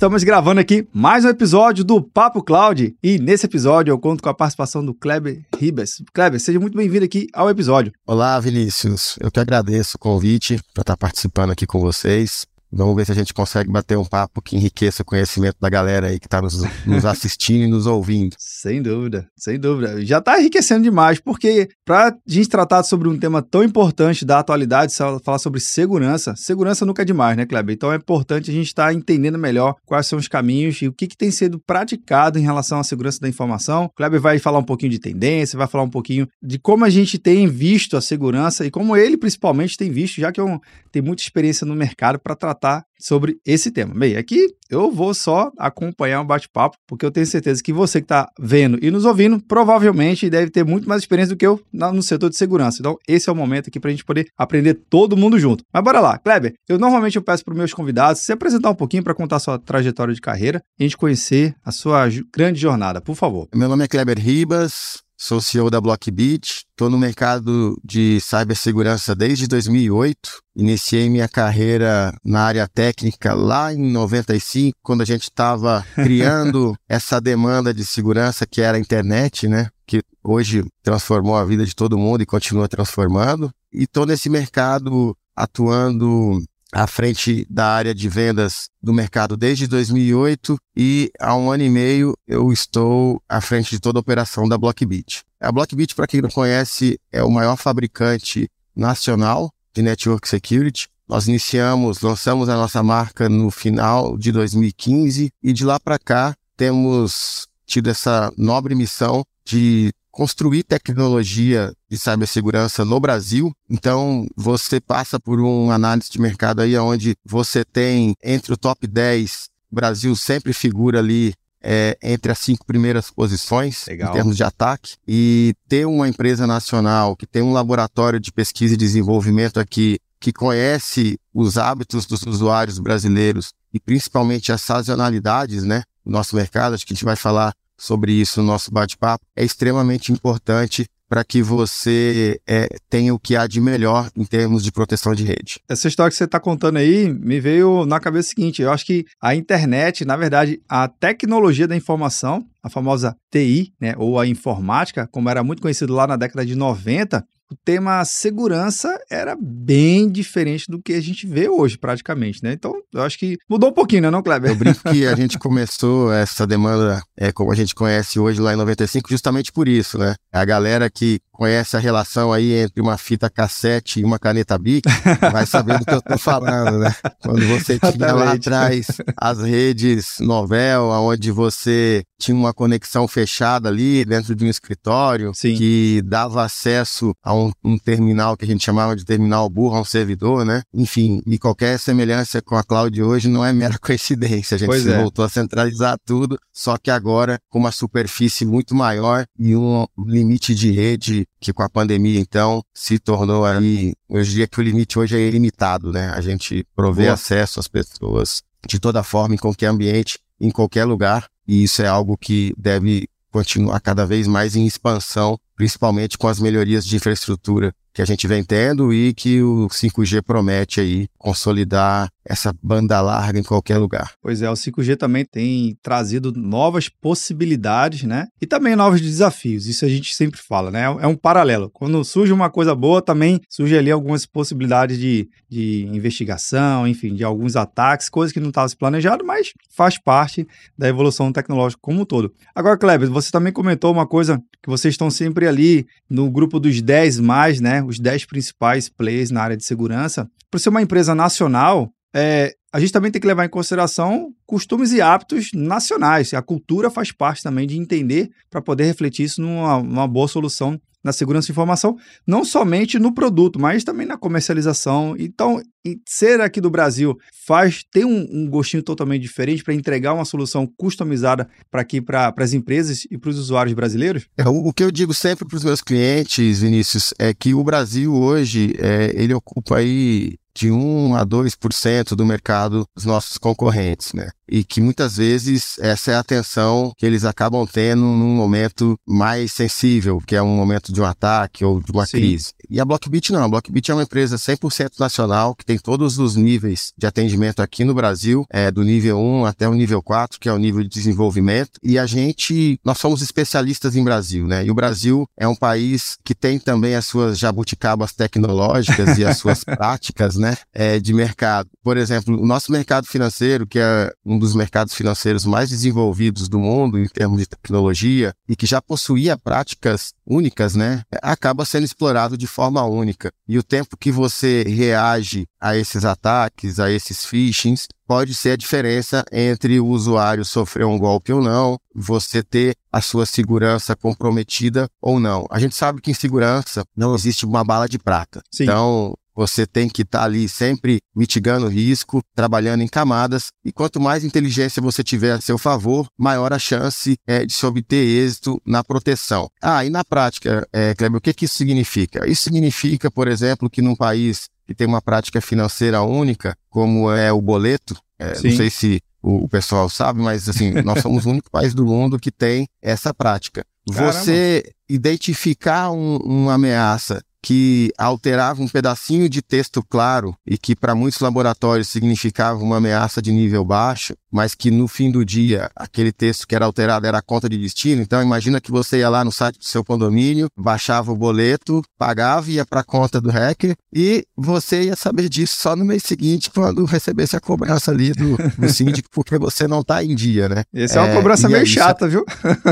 Estamos gravando aqui mais um episódio do Papo Cloud e nesse episódio eu conto com a participação do Kleber Ribas. Kleber, seja muito bem-vindo aqui ao episódio. Olá, Vinícius. Eu que agradeço o convite para estar participando aqui com vocês. Vamos ver se a gente consegue bater um papo que enriqueça o conhecimento da galera aí que está nos, nos, assistindo e nos ouvindo. Sem dúvida, sem dúvida. Já está enriquecendo demais, porque para a gente tratar sobre um tema tão importante da atualidade, falar sobre segurança, segurança nunca é demais, né, Kleber? Então é importante a gente estar tá entendendo melhor quais são os caminhos e o que, que tem sido praticado em relação à segurança da informação. O Kleber vai falar um pouquinho de tendência, vai falar um pouquinho de como a gente tem visto a segurança e como ele principalmente tem visto, já que eu tenho muita experiência no mercado para tratar tratar sobre esse tema. Bem, aqui eu vou só acompanhar um bate-papo, porque eu tenho certeza que você que está vendo e nos ouvindo provavelmente deve ter muito mais experiência do que eu no setor de segurança. Então, esse é o momento aqui para a gente poder aprender todo mundo junto. Mas bora lá, Kleber. Eu normalmente eu peço para os meus convidados se apresentar um pouquinho para contar sua trajetória de carreira e a gente conhecer a sua grande jornada, por favor. Meu nome é Kleber Ribas, sou CEO da Blockbit, estou no mercado de cibersegurança desde 2008. Iniciei minha carreira na área técnica lá em 95, quando a gente estava criando essa demanda de segurança que era a internet, né? Que hoje transformou a vida de todo mundo e continua transformando. E estou nesse mercado atuando à frente da área de vendas do mercado desde 2008 e há um ano e meio eu estou à frente de toda a operação da Blockbit. A Blockbit, para quem não conhece, é o maior fabricante nacional de network security. Nós iniciamos, lançamos a nossa marca no final de 2015 e de lá para cá temos tido essa nobre missão de construir tecnologia de cibersegurança no Brasil. Então, você passa por uma análise de mercado aí onde você tem entre o top 10, o Brasil sempre figura ali é, entre as cinco primeiras posições Legal. em termos de ataque. E ter uma empresa nacional que tem um laboratório de pesquisa e desenvolvimento aqui que conhece os hábitos dos usuários brasileiros e principalmente as sazonalidades, né? Do nosso mercado, acho que a gente vai falar sobre isso no nosso bate-papo, é extremamente importante para que você é, tenha o que há de melhor em termos de proteção de rede. Essa história que você está contando aí me veio na cabeça o seguinte: eu acho que a internet, na verdade, a tecnologia da informação, a famosa TI, né, ou a informática, como era muito conhecido lá na década de 90, o tema segurança era bem diferente do que a gente vê hoje, praticamente, né? Então, eu acho que mudou um pouquinho, né, não, Kleber? Eu brinco que a gente começou essa demanda, é, como a gente conhece hoje lá em 95, justamente por isso, né? A galera que conhece a relação aí entre uma fita cassete e uma caneta Bic, vai saber do que eu tô falando, né? Quando você tinha lá atrás as redes novel, onde você tinha uma conexão fechada ali dentro de um escritório, Sim. que dava acesso a um um, um, terminal que a gente chamava de terminal burro, um servidor, né? Enfim, e qualquer semelhança com a cloud hoje não é mera coincidência. A gente pois é. voltou a centralizar tudo, só que agora com uma superfície muito maior e um limite de rede que com a pandemia, então, se tornou aí, eu diria que o limite hoje é ilimitado, né? A gente provê Boa. acesso às pessoas de toda forma, em qualquer ambiente, em qualquer lugar, e isso é algo que deve continuar cada vez mais em expansão principalmente com as melhorias de infraestrutura que a gente vem tendo e que o 5G promete aí consolidar essa banda larga em qualquer lugar. Pois é, o 5G também tem trazido novas possibilidades, né? E também novos desafios. Isso a gente sempre fala, né? É um paralelo. Quando surge uma coisa boa, também surge ali algumas possibilidades de, de investigação, enfim, de alguns ataques, coisas que não estavam planejado, mas faz parte da evolução tecnológica como um todo. Agora, Kleber, você também comentou uma coisa que vocês estão sempre ali no grupo dos 10 mais, né? Os 10 principais players na área de segurança. Por ser uma empresa nacional, é, a gente também tem que levar em consideração costumes e hábitos nacionais. A cultura faz parte também de entender para poder refletir isso numa, numa boa solução na segurança de informação, não somente no produto, mas também na comercialização. Então, ser aqui do Brasil faz ter um, um gostinho totalmente diferente para entregar uma solução customizada para aqui para as empresas e para os usuários brasileiros? É, o, o, que eu digo sempre para os meus clientes, Vinícius, é que o Brasil hoje é, ele ocupa aí de 1 a 2% do mercado dos nossos concorrentes, né? E que muitas vezes essa é a atenção que eles acabam tendo num momento mais sensível, que é um momento de um ataque ou de uma Sim. crise. E a Blockbit não, a Blockbit é uma empresa 100% nacional, que tem todos os níveis de atendimento aqui no Brasil, é, do nível 1 até o nível 4, que é o nível de desenvolvimento. E a gente, nós somos especialistas em Brasil, né? E o Brasil é um país que tem também as suas jabuticabas tecnológicas e as suas práticas, né? É, de mercado. Por exemplo, o nosso mercado financeiro, que é um dos mercados financeiros mais desenvolvidos do mundo em termos de tecnologia e que já possuía práticas únicas, né? Acaba sendo explorado de forma única. E o tempo que você reage a esses ataques, a esses phishings, pode ser a diferença entre o usuário sofrer um golpe ou não, você ter a sua segurança comprometida ou não. A gente sabe que em segurança não existe uma bala de prata. Sim. Então, você tem que estar tá ali sempre mitigando o risco, trabalhando em camadas, e quanto mais inteligência você tiver a seu favor, maior a chance é, de se obter êxito na proteção. Ah, e na prática, é, Kleber, o que, que isso significa? Isso significa, por exemplo, que num país que tem uma prática financeira única, como é o boleto, é, não sei se o, o, pessoal sabe, mas assim, nós somos o único país do mundo que tem essa prática. Caramba. Você identificar um, uma ameaça que alterava um pedacinho de texto claro e que para muitos laboratórios significava uma ameaça de nível baixo, mas que no fim do dia aquele texto que era alterado era a conta de destino. Então imagina que você ia lá no site do seu condomínio, baixava o boleto, pagava, ia para a conta do hacker e você ia saber disso só no mês seguinte quando recebesse a cobrança ali do, do síndico, porque você não está em dia, né? Essa é, é uma cobrança meio chata, viu?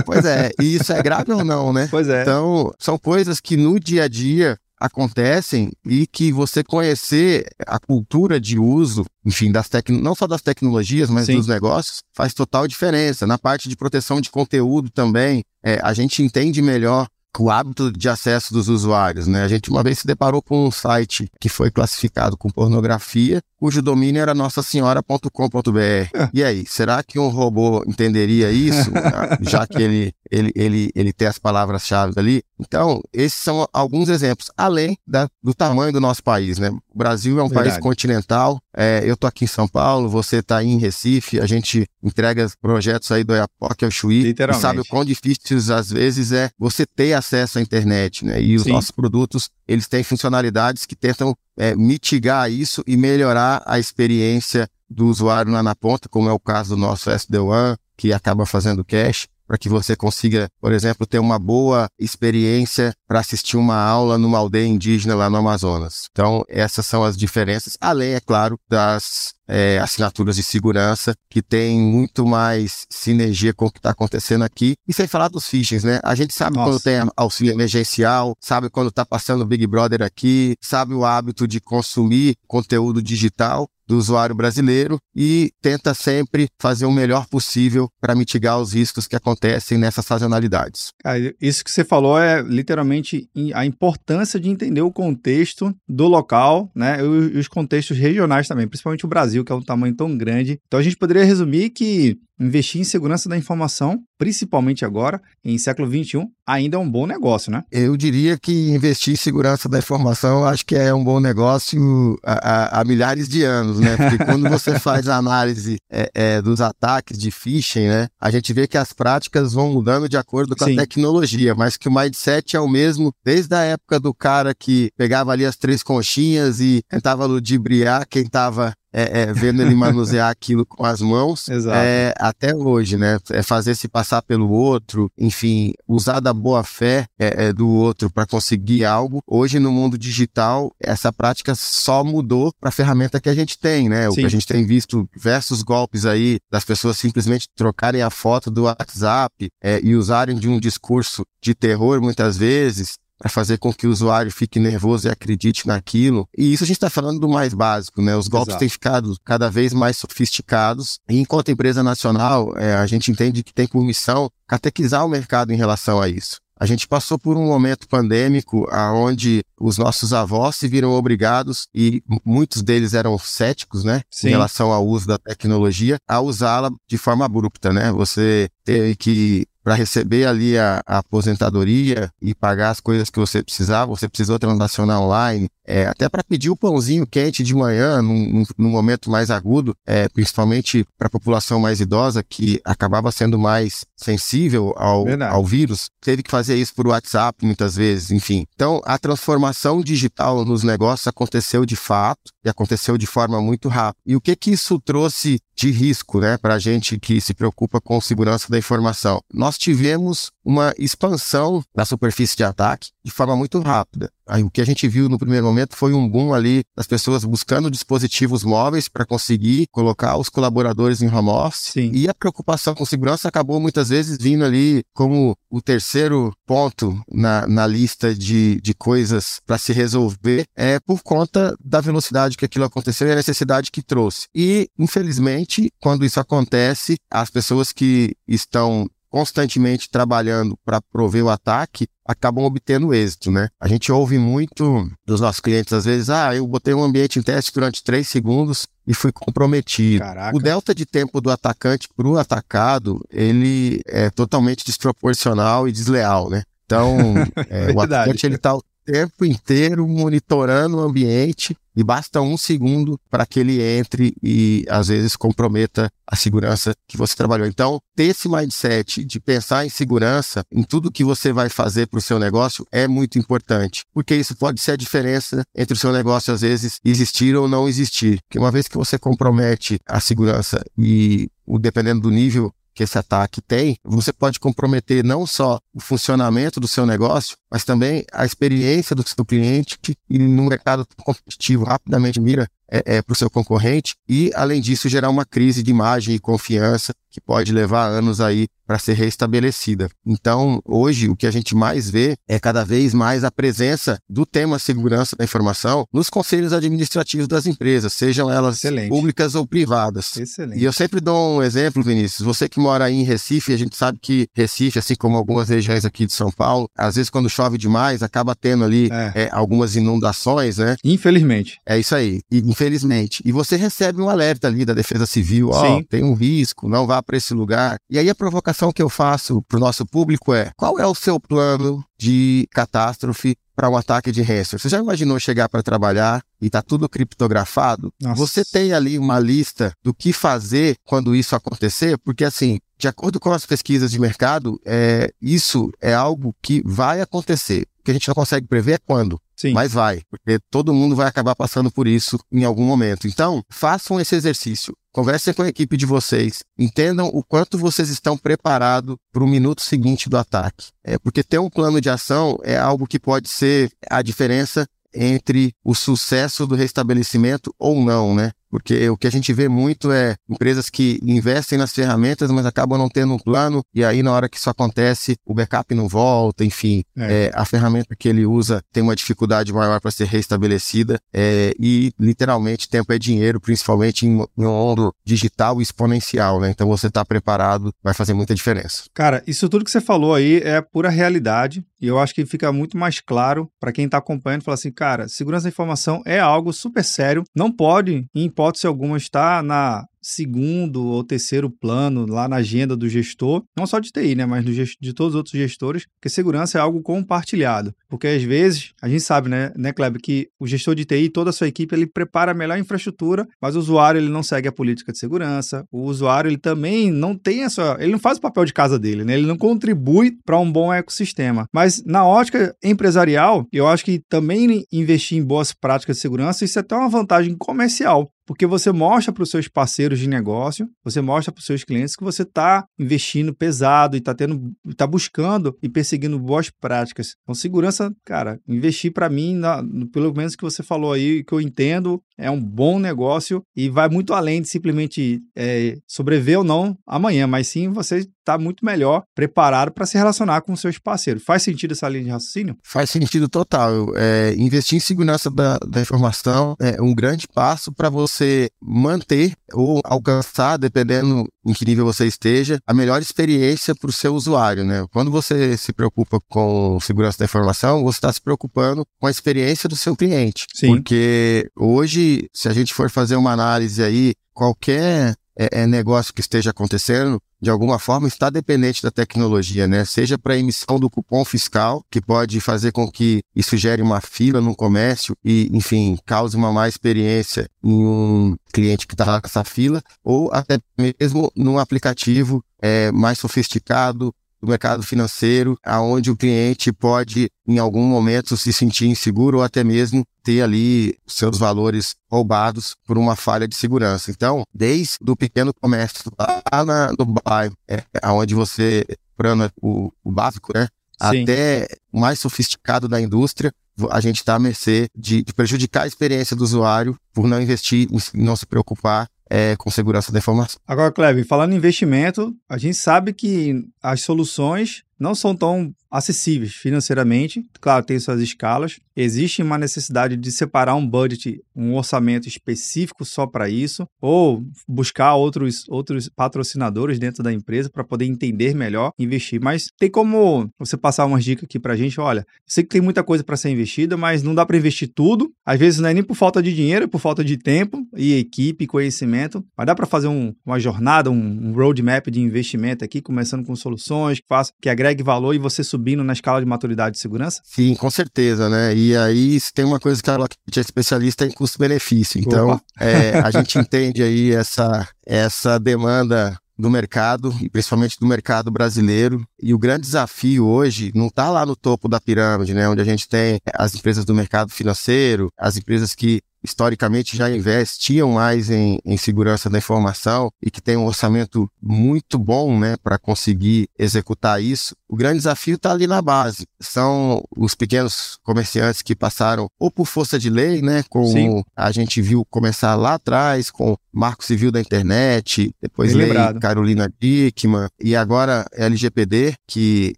Pois é, e isso é grave ou não, né? Pois é. Então, são coisas que no dia a dia acontecem e que você conhecer a cultura de uso, enfim, das tec... não só das tecnologias, mas Sim. dos negócios, faz total diferença. Na parte de proteção de conteúdo também, é, a gente entende melhor o hábito de acesso dos usuários, né? A gente uma vez se deparou com um site que foi classificado com pornografia, cujo domínio era nossa-senhora.com.br. E aí, será que um robô entenderia isso, já que ele, ele, ele, ele tem as palavras-chave ali? Então, esses são alguns exemplos, além da, do tamanho do nosso país, né? O Brasil é um Verdade. país continental, é, eu tô aqui em São Paulo, você está em Recife, a gente entrega projetos aí do Iapoque ao Chuí, e sabe o quão difícil às vezes é você ter acesso à internet, né? E os Sim. nossos produtos, eles têm funcionalidades que tentam é, mitigar isso e melhorar a experiência do usuário lá na ponta, como é o caso do nosso SD-WAN, que acaba fazendo cache para que você consiga, por exemplo, ter uma boa experiência para assistir uma aula numa aldeia indígena lá no Amazonas. Então, essas são as diferenças, além, é claro, das é, assinaturas de segurança, que tem muito mais sinergia com o que está acontecendo aqui. E sem falar dos phishings, né? A gente sabe Nossa. quando tem auxílio emergencial, sabe quando está passando o Big Brother aqui, sabe o hábito de consumir conteúdo digital do usuário brasileiro e tenta sempre fazer o melhor possível para mitigar os riscos que acontecem nessas sazonalidades. isso que você falou é literalmente a importância de entender o contexto do local, né, e os contextos regionais também, principalmente o Brasil, que é um tamanho tão grande. Então a gente poderia resumir que investir em segurança da informação, principalmente agora, em século XXI, ainda é um bom negócio, né? Eu diria que investir em segurança da informação acho que é um bom negócio há, há milhares de anos, né? Porque quando você faz a análise é, é, dos ataques de phishing, né? A gente vê que as práticas vão mudando de acordo com Sim. a tecnologia, mas que o mindset é o mesmo desde a época do cara que pegava ali as três conchinhas e tentava ludibriar quem estava é, é, vendo ele manusear aquilo com as mãos é, até hoje, né? É fazer se passar pelo outro, enfim, usar da boa fé é, é do outro para conseguir algo. Hoje, no mundo digital, essa prática só mudou para a ferramenta que a gente tem, né? O que a gente tem visto diversos golpes aí das pessoas simplesmente trocarem a foto do WhatsApp é, e usarem de um discurso de terror muitas vezes para fazer com que o usuário fique nervoso e acredite naquilo. E isso a gente está falando do mais básico, né? Os golpes Exato. têm ficado cada vez mais sofisticados. E enquanto empresa nacional, é, a gente entende que tem por missão catequizar o mercado em relação a isso. A gente passou por um momento pandêmico onde os nossos avós se viram obrigados, e muitos deles eram céticos, né? Sim. Em relação ao uso da tecnologia, a usá-la de forma abrupta, né? Você teve que para receber ali a, a, aposentadoria e pagar as coisas que você precisava, você precisou transacionar online, é, até para pedir o pãozinho quente de manhã, num, num momento mais agudo, é, principalmente para a população mais idosa, que acabava sendo mais sensível ao, ao vírus, teve que fazer isso por WhatsApp muitas vezes, enfim. Então, a transformação digital nos negócios aconteceu de fato e aconteceu de forma muito rápida. E o que que isso trouxe de risco, né, para a gente que se preocupa com segurança da informação? Nós tivemos uma expansão da superfície de ataque de forma muito rápida. Aí, o que a gente viu no primeiro momento foi um boom ali das pessoas buscando dispositivos móveis para conseguir colocar os colaboradores em home office. Sim. E a preocupação com segurança acabou muitas vezes vindo ali como o terceiro ponto na, na lista de, de coisas para se resolver, é por conta da velocidade que aquilo aconteceu e a necessidade que trouxe. E, infelizmente, quando isso acontece, as pessoas que estão constantemente trabalhando para prover o ataque, acabam obtendo êxito, né? A gente ouve muito dos nossos clientes, às vezes, ah, eu botei um ambiente em teste durante três segundos e fui comprometido. Caraca. O delta de tempo do atacante para o atacado, ele é totalmente desproporcional e desleal, né? Então, é, o atacante ele está tempo inteiro monitorando o ambiente e basta um segundo para que ele entre e às vezes comprometa a segurança que você trabalhou. Então, ter esse mindset de pensar em segurança em tudo que você vai fazer para o seu negócio é muito importante, porque isso pode ser a diferença entre o seu negócio às vezes existir ou não existir. Porque uma vez que você compromete a segurança e o dependendo do nível que esse ataque tem, você pode comprometer não só o funcionamento do seu negócio, mas também a experiência do seu cliente que no mercado competitivo rapidamente mira é, é para o seu concorrente e, além disso, gerar uma crise de imagem e confiança que pode levar anos aí para ser restabelecida. Então, hoje, o que a gente mais vê é cada vez mais a presença do tema segurança da informação nos conselhos administrativos das empresas, sejam elas Excelente. públicas ou privadas. Excelente. E eu sempre dou um exemplo, Vinícius. Você que mora aí em Recife, a gente sabe que Recife, assim como algumas regiões aqui de São Paulo, às vezes quando chove demais, acaba tendo ali é. É, algumas inundações, né? Infelizmente. É isso aí. E, infelizmente. E você recebe um alerta ali da Defesa Civil, ó, oh, tem um risco, não vá para esse lugar. E aí a provocação que eu faço para o nosso público é: qual é o seu plano de catástrofe para um ataque de ransomware? Você já imaginou chegar para trabalhar e tá tudo criptografado? Nossa. Você tem ali uma lista do que fazer quando isso acontecer? Porque assim, de acordo com as pesquisas de mercado, é, isso é algo que vai acontecer. O que a gente não consegue prever é quando. Sim. Mas vai, porque todo mundo vai acabar passando por isso em algum momento. Então, façam esse exercício. Conversem com a equipe de vocês, entendam o quanto vocês estão preparados para o minuto seguinte do ataque. É, porque ter um plano de ação é algo que pode ser a diferença entre o sucesso do restabelecimento ou não, né? Porque o que a gente vê muito é empresas que investem nas ferramentas, mas acabam não tendo um plano, e aí na hora que isso acontece, o backup não volta, enfim, é. É, a ferramenta que ele usa tem uma dificuldade maior para ser restabelecida, é, e literalmente tempo é dinheiro, principalmente em, em um mundo digital exponencial, né? Então você está preparado, vai fazer muita diferença. Cara, isso tudo que você falou aí é pura realidade, e eu acho que fica muito mais claro para quem está acompanhando, falar assim, cara, segurança da informação é algo super sério, não pode, em hipótese alguma, estar na segundo ou terceiro plano lá na agenda do gestor, não só de TI, né, mas de todos os outros gestores, porque segurança é algo compartilhado. Porque às vezes, a gente sabe, né, né, Kleber, que o gestor de TI, toda a sua equipe, ele prepara a melhor infraestrutura, mas o usuário ele não segue a política de segurança. O usuário ele também não tem essa, ele não faz o papel de casa dele, né? Ele não contribui para um bom ecossistema. Mas na ótica empresarial, eu acho que também investir em boas práticas de segurança, isso é até uma vantagem comercial porque você mostra para os seus parceiros de negócio, você mostra para os seus clientes que você está investindo pesado e está tendo, está buscando e perseguindo boas práticas. Então, segurança, cara, investir para mim, na, pelo menos que você falou aí, que eu entendo, é um bom negócio e vai muito além de simplesmente é, sobreviver ou não amanhã, mas sim você está muito melhor preparado para se relacionar com seus parceiros. Faz sentido essa linha de raciocínio? Faz sentido total. É, investir em segurança da, da informação é um grande passo para você manter ou alcançar, dependendo em que nível você esteja, a melhor experiência para o seu usuário. Né? Quando você se preocupa com segurança da informação, você está se preocupando com a experiência do seu cliente. Sim. Porque hoje, se a gente for fazer uma análise aí, qualquer é, é negócio que esteja acontecendo, de alguma forma, está dependente da tecnologia, né? Seja para a emissão do cupom fiscal, que pode fazer com que isso gere uma fila no comércio e, enfim, cause uma má experiência em um cliente que está lá com essa fila, ou até mesmo num aplicativo é, mais sofisticado, do mercado financeiro, aonde o cliente pode, em algum momento, se sentir inseguro ou até mesmo ter ali seus valores roubados por uma falha de segurança. Então, desde o pequeno comércio lá na, no bairro, é, aonde você prana o, o básico, né? Sim. Até o mais sofisticado da indústria, a gente está à mercê de, de, prejudicar a experiência do usuário por não investir, não se preocupar é, com segurança da informação. Agora, Cleve, falando em investimento, a gente sabe que as soluções não são tão acessíveis financeiramente. Claro, tem suas escalas. Existe uma necessidade de separar um budget, um orçamento específico só para isso, ou buscar outros, outros patrocinadores dentro da empresa para poder entender melhor, investir. Mas tem como você passar umas dicas aqui para a gente? Olha, sei que tem muita coisa para ser investida, mas não dá para investir tudo. Às vezes não é nem por falta de dinheiro, é por falta de tempo e equipe, conhecimento. Mas dá para fazer um, uma jornada, um, um roadmap de investimento aqui, começando com soluções que faça, que agregue valor e você subindo na escala de maturidade de segurança? Sim, com certeza, né? E aí tem uma coisa que a Lockheed é especialista em custo-benefício. Então, é, a gente entende aí essa, essa demanda do mercado, e principalmente do mercado brasileiro. E o grande desafio hoje não está lá no topo da pirâmide, né? Onde a gente tem as empresas do mercado financeiro, as empresas que historicamente já investiam mais em, em segurança da informação e que tem um orçamento muito bom né, para conseguir executar isso. O grande desafio está ali na base. São os pequenos comerciantes que passaram ou por força de lei, né, como Sim. a gente viu começar lá atrás, com Marco Civil da Internet, depois Bem Lei lembrado. Carolina Dickman e agora LGPD, que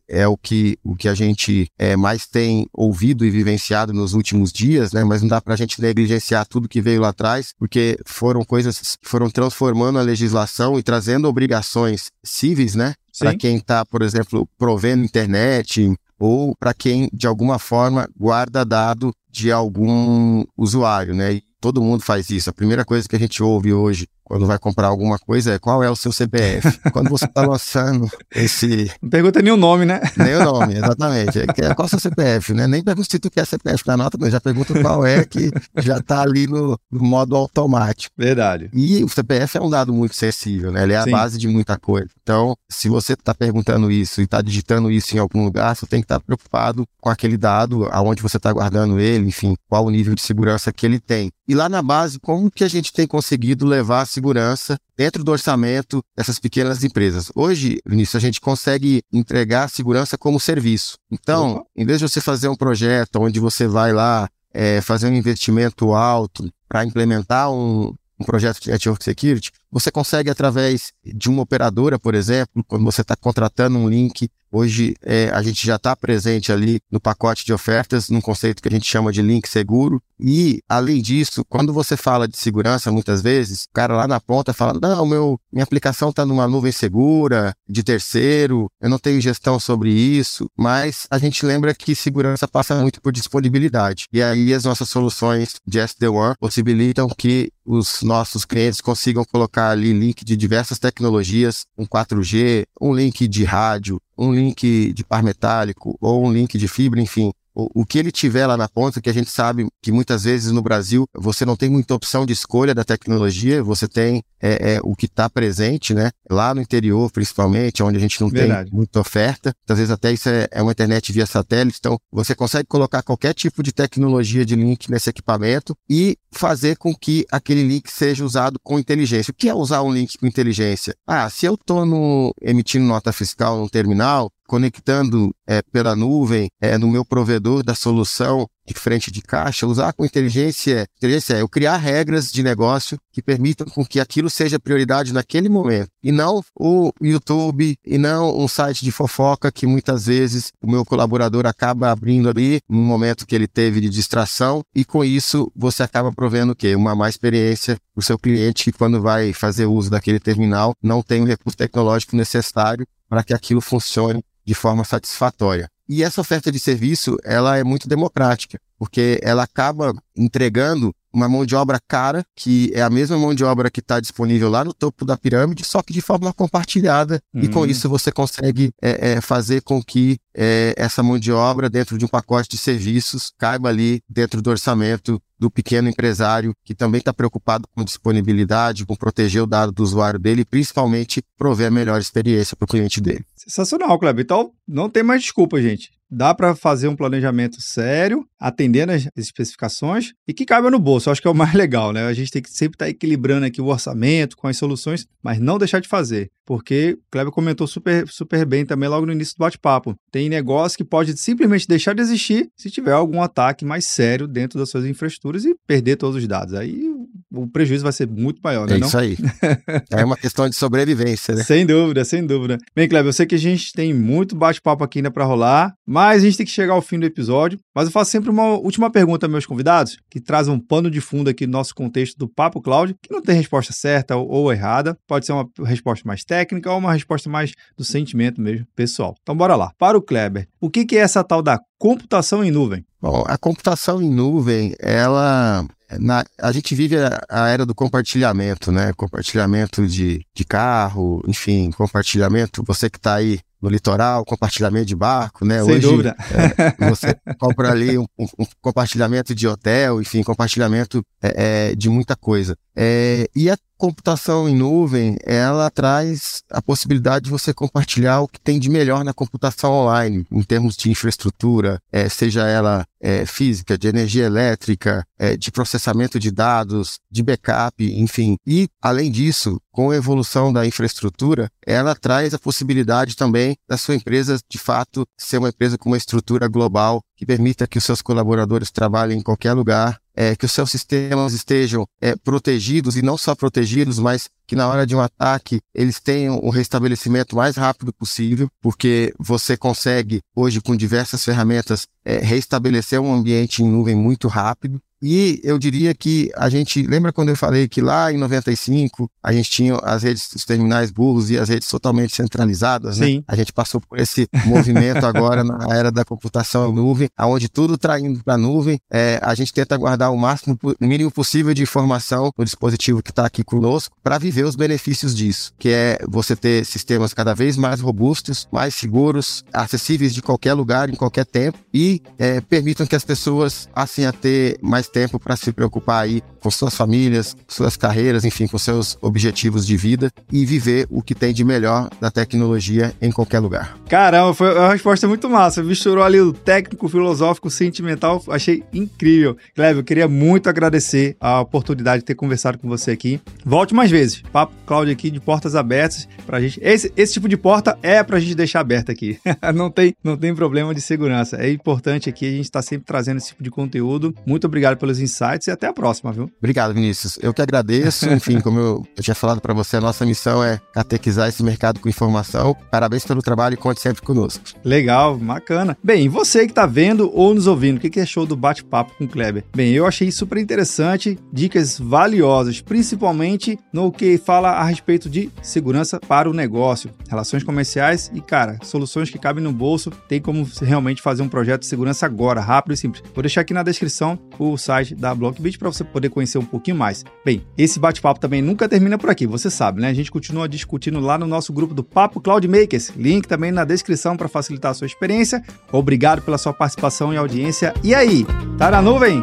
é o que, o que a gente é, mais tem ouvido e vivenciado nos últimos dias, né, mas não dá para a gente negligenciar tudo que veio lá atrás, porque foram coisas que foram transformando a legislação e trazendo obrigações cíveis, né? Para quem está, por exemplo, provendo internet ou para quem, de alguma forma, guarda dado de algum usuário, né? Todo mundo faz isso. A primeira coisa que a gente ouve hoje quando vai comprar alguma coisa é qual é o seu CPF. quando você está lançando esse. Não pergunta nem o nome, né? Nem o nome, exatamente. É, qual é o seu CPF, né? Nem pergunta se tu quer CPF na nota, mas já pergunta qual é, que já está ali no, no, modo automático. Verdade. E o CPF é um dado muito sensível, né? Ele é Sim. a base de muita coisa. Então, se você está perguntando isso e está digitando isso em algum lugar, você tem que estar tá preocupado com aquele dado, aonde você está guardando ele, enfim, qual o nível de segurança que ele tem. E lá na base, como que a gente tem conseguido levar a segurança dentro do orçamento dessas pequenas empresas? Hoje, Vinícius, a gente consegue entregar segurança como serviço. Então, em vez de você fazer um projeto onde você vai lá é, fazer um investimento alto para implementar um, um projeto de network security, você consegue através de uma operadora, por exemplo, quando você está contratando um link Hoje é, a gente já está presente ali no pacote de ofertas, num conceito que a gente chama de link seguro. E, além disso, quando você fala de segurança, muitas vezes, o cara lá na ponta fala: não, meu, minha aplicação está numa nuvem segura, de terceiro, eu não tenho gestão sobre isso. Mas a gente lembra que segurança passa muito por disponibilidade. E aí as nossas soluções de SD1 possibilitam que os nossos clientes consigam colocar ali link de diversas tecnologias, um 4G, um link de rádio, um link de par metálico ou um link de fibra, enfim, o, o que ele tiver lá na ponta, que a gente sabe que muitas vezes no Brasil você não tem muita opção de escolha da tecnologia, você tem é, é, o que está presente, né? Lá no interior, principalmente, onde a gente não Verdade. tem muita oferta. Às vezes até isso é, é uma internet via satélite, então você consegue colocar qualquer tipo de tecnologia de link nesse equipamento e fazer com que aquele link seja usado com inteligência. O que é usar um link com inteligência? Ah, se eu estou emitindo nota fiscal no terminal, conectando é, pela nuvem é, no meu provedor da solução de frente de caixa, usar com inteligência, inteligência é eu criar regras de negócio que permitam com que aquilo seja prioridade naquele momento. E não o YouTube, e não um site de fofoca que muitas vezes o meu colaborador acaba abrindo ali no momento que ele teve de distração, e com isso você acaba provendo o quê? Uma má experiência para o seu cliente que quando vai fazer uso daquele terminal não tem o recurso tecnológico necessário para que aquilo funcione de forma satisfatória. E essa oferta de serviço, ela é muito democrática, porque ela acaba entregando uma mão de obra cara, que é a mesma mão de obra que está disponível lá no topo da pirâmide, só que de forma compartilhada. E com hum. isso você consegue é, é, fazer com que é, essa mão de obra, dentro de um pacote de serviços, caiba ali dentro do orçamento do pequeno empresário que também está preocupado com disponibilidade, com proteger o dado do usuário dele e principalmente prover a melhor experiência para o cliente dele. Sensacional, Kleber. Então, não tem mais desculpa, gente. Dá para fazer um planejamento sério, atendendo as especificações e que caiba no bolso. Eu acho que é o mais legal, né? A gente tem que sempre estar tá equilibrando aqui o orçamento com as soluções, mas não deixar de fazer. Porque o Kleber comentou super, super bem também logo no início do bate-papo. Tem negócio que pode simplesmente deixar de existir se tiver algum ataque mais sério dentro das suas infraestruturas e perder todos os dados. Aí o prejuízo vai ser muito maior, né? É isso aí. é uma questão de sobrevivência, né? Sem dúvida, sem dúvida. Bem, Kleber, eu sei que a gente tem muito bate-papo aqui ainda para rolar, mas a gente tem que chegar ao fim do episódio. Mas eu faço sempre uma última pergunta aos meus convidados, que traz um pano de fundo aqui no nosso contexto do Papo Cloud, que não tem resposta certa ou, errada. Pode ser uma resposta mais técnica ou uma resposta mais do sentimento mesmo, pessoal. Então, bora lá. Para o Kleber, o que, que é essa tal da computação em nuvem? Bom, a computação em nuvem, ela na, a gente vive a, a, era do compartilhamento, né? Compartilhamento de, de carro, enfim, compartilhamento. Você que está aí no litoral, compartilhamento de barco, né? Sem Hoje, dúvida. É, você compra ali um, um, compartilhamento de hotel, enfim, compartilhamento é, é, de muita coisa. É, e a computação em nuvem, ela traz a possibilidade de você compartilhar o que tem de melhor na computação online, em termos de infraestrutura, é, seja ela é, física, de energia elétrica, é, de processamento de dados, de backup, enfim. E, além disso, com a evolução da infraestrutura, ela traz a possibilidade também da sua empresa, de fato, ser uma empresa com uma estrutura global que permita que os seus colaboradores trabalhem em qualquer lugar, é, que os seus sistemas estejam é, protegidos e não só protegidos, mas que na hora de um ataque eles tenham o restabelecimento mais rápido possível, porque você consegue hoje com diversas ferramentas é, restabelecer um ambiente em nuvem muito rápido. E eu diria que a gente, lembra quando eu falei que lá em 95 a gente tinha as redes, os terminais burros e as redes totalmente centralizadas, né? Sim. A gente passou por esse movimento agora na era da computação em nuvem, aonde tudo está indo para a nuvem. É, a gente tenta guardar o máximo, o mínimo possível de informação no dispositivo que está aqui conosco para viver os benefícios disso, que é você ter sistemas cada vez mais robustos, mais seguros, acessíveis de qualquer lugar, em qualquer tempo e é, permitam que as pessoas passem a ter mais tempo para se preocupar aí com suas famílias, suas carreiras, enfim, com seus objetivos de vida e viver o que tem de melhor da tecnologia em qualquer lugar. Caramba, foi uma resposta muito massa. Misturou ali o técnico, filosófico, sentimental. Achei incrível. Cleber, eu queria muito agradecer a oportunidade de ter conversado com você aqui. Volte mais vezes. Papo Cláudio aqui de portas abertas pra gente. Esse, esse tipo de porta é pra gente deixar aberta aqui. não, tem, não tem problema de segurança. É importante aqui, a gente está sempre trazendo esse tipo de conteúdo. Muito obrigado pelos insights e até a próxima, viu? Obrigado, Vinícius. Eu que agradeço. Enfim, como eu, eu tinha falado para você, a nossa missão é catequizar esse mercado com informação. Parabéns pelo trabalho e conte sempre conosco. Legal, bacana. Bem, você que está vendo ou nos ouvindo, o que, que achou do bate-papo com o Kleber? Bem, eu achei super interessante, dicas valiosas, principalmente no que que fala a respeito de segurança para o negócio, relações comerciais e, cara, soluções que cabem no bolso. Tem como realmente fazer um projeto de segurança agora, rápido e simples. Vou deixar aqui na descrição o site da Blockbit para você poder conhecer um pouquinho mais. Bem, esse bate-papo também nunca termina por aqui, você sabe, né? A gente continua discutindo lá no nosso grupo do Papo Cloud Makers. Link também na descrição para facilitar a sua experiência. Obrigado pela sua participação e audiência. E aí, tá na nuvem?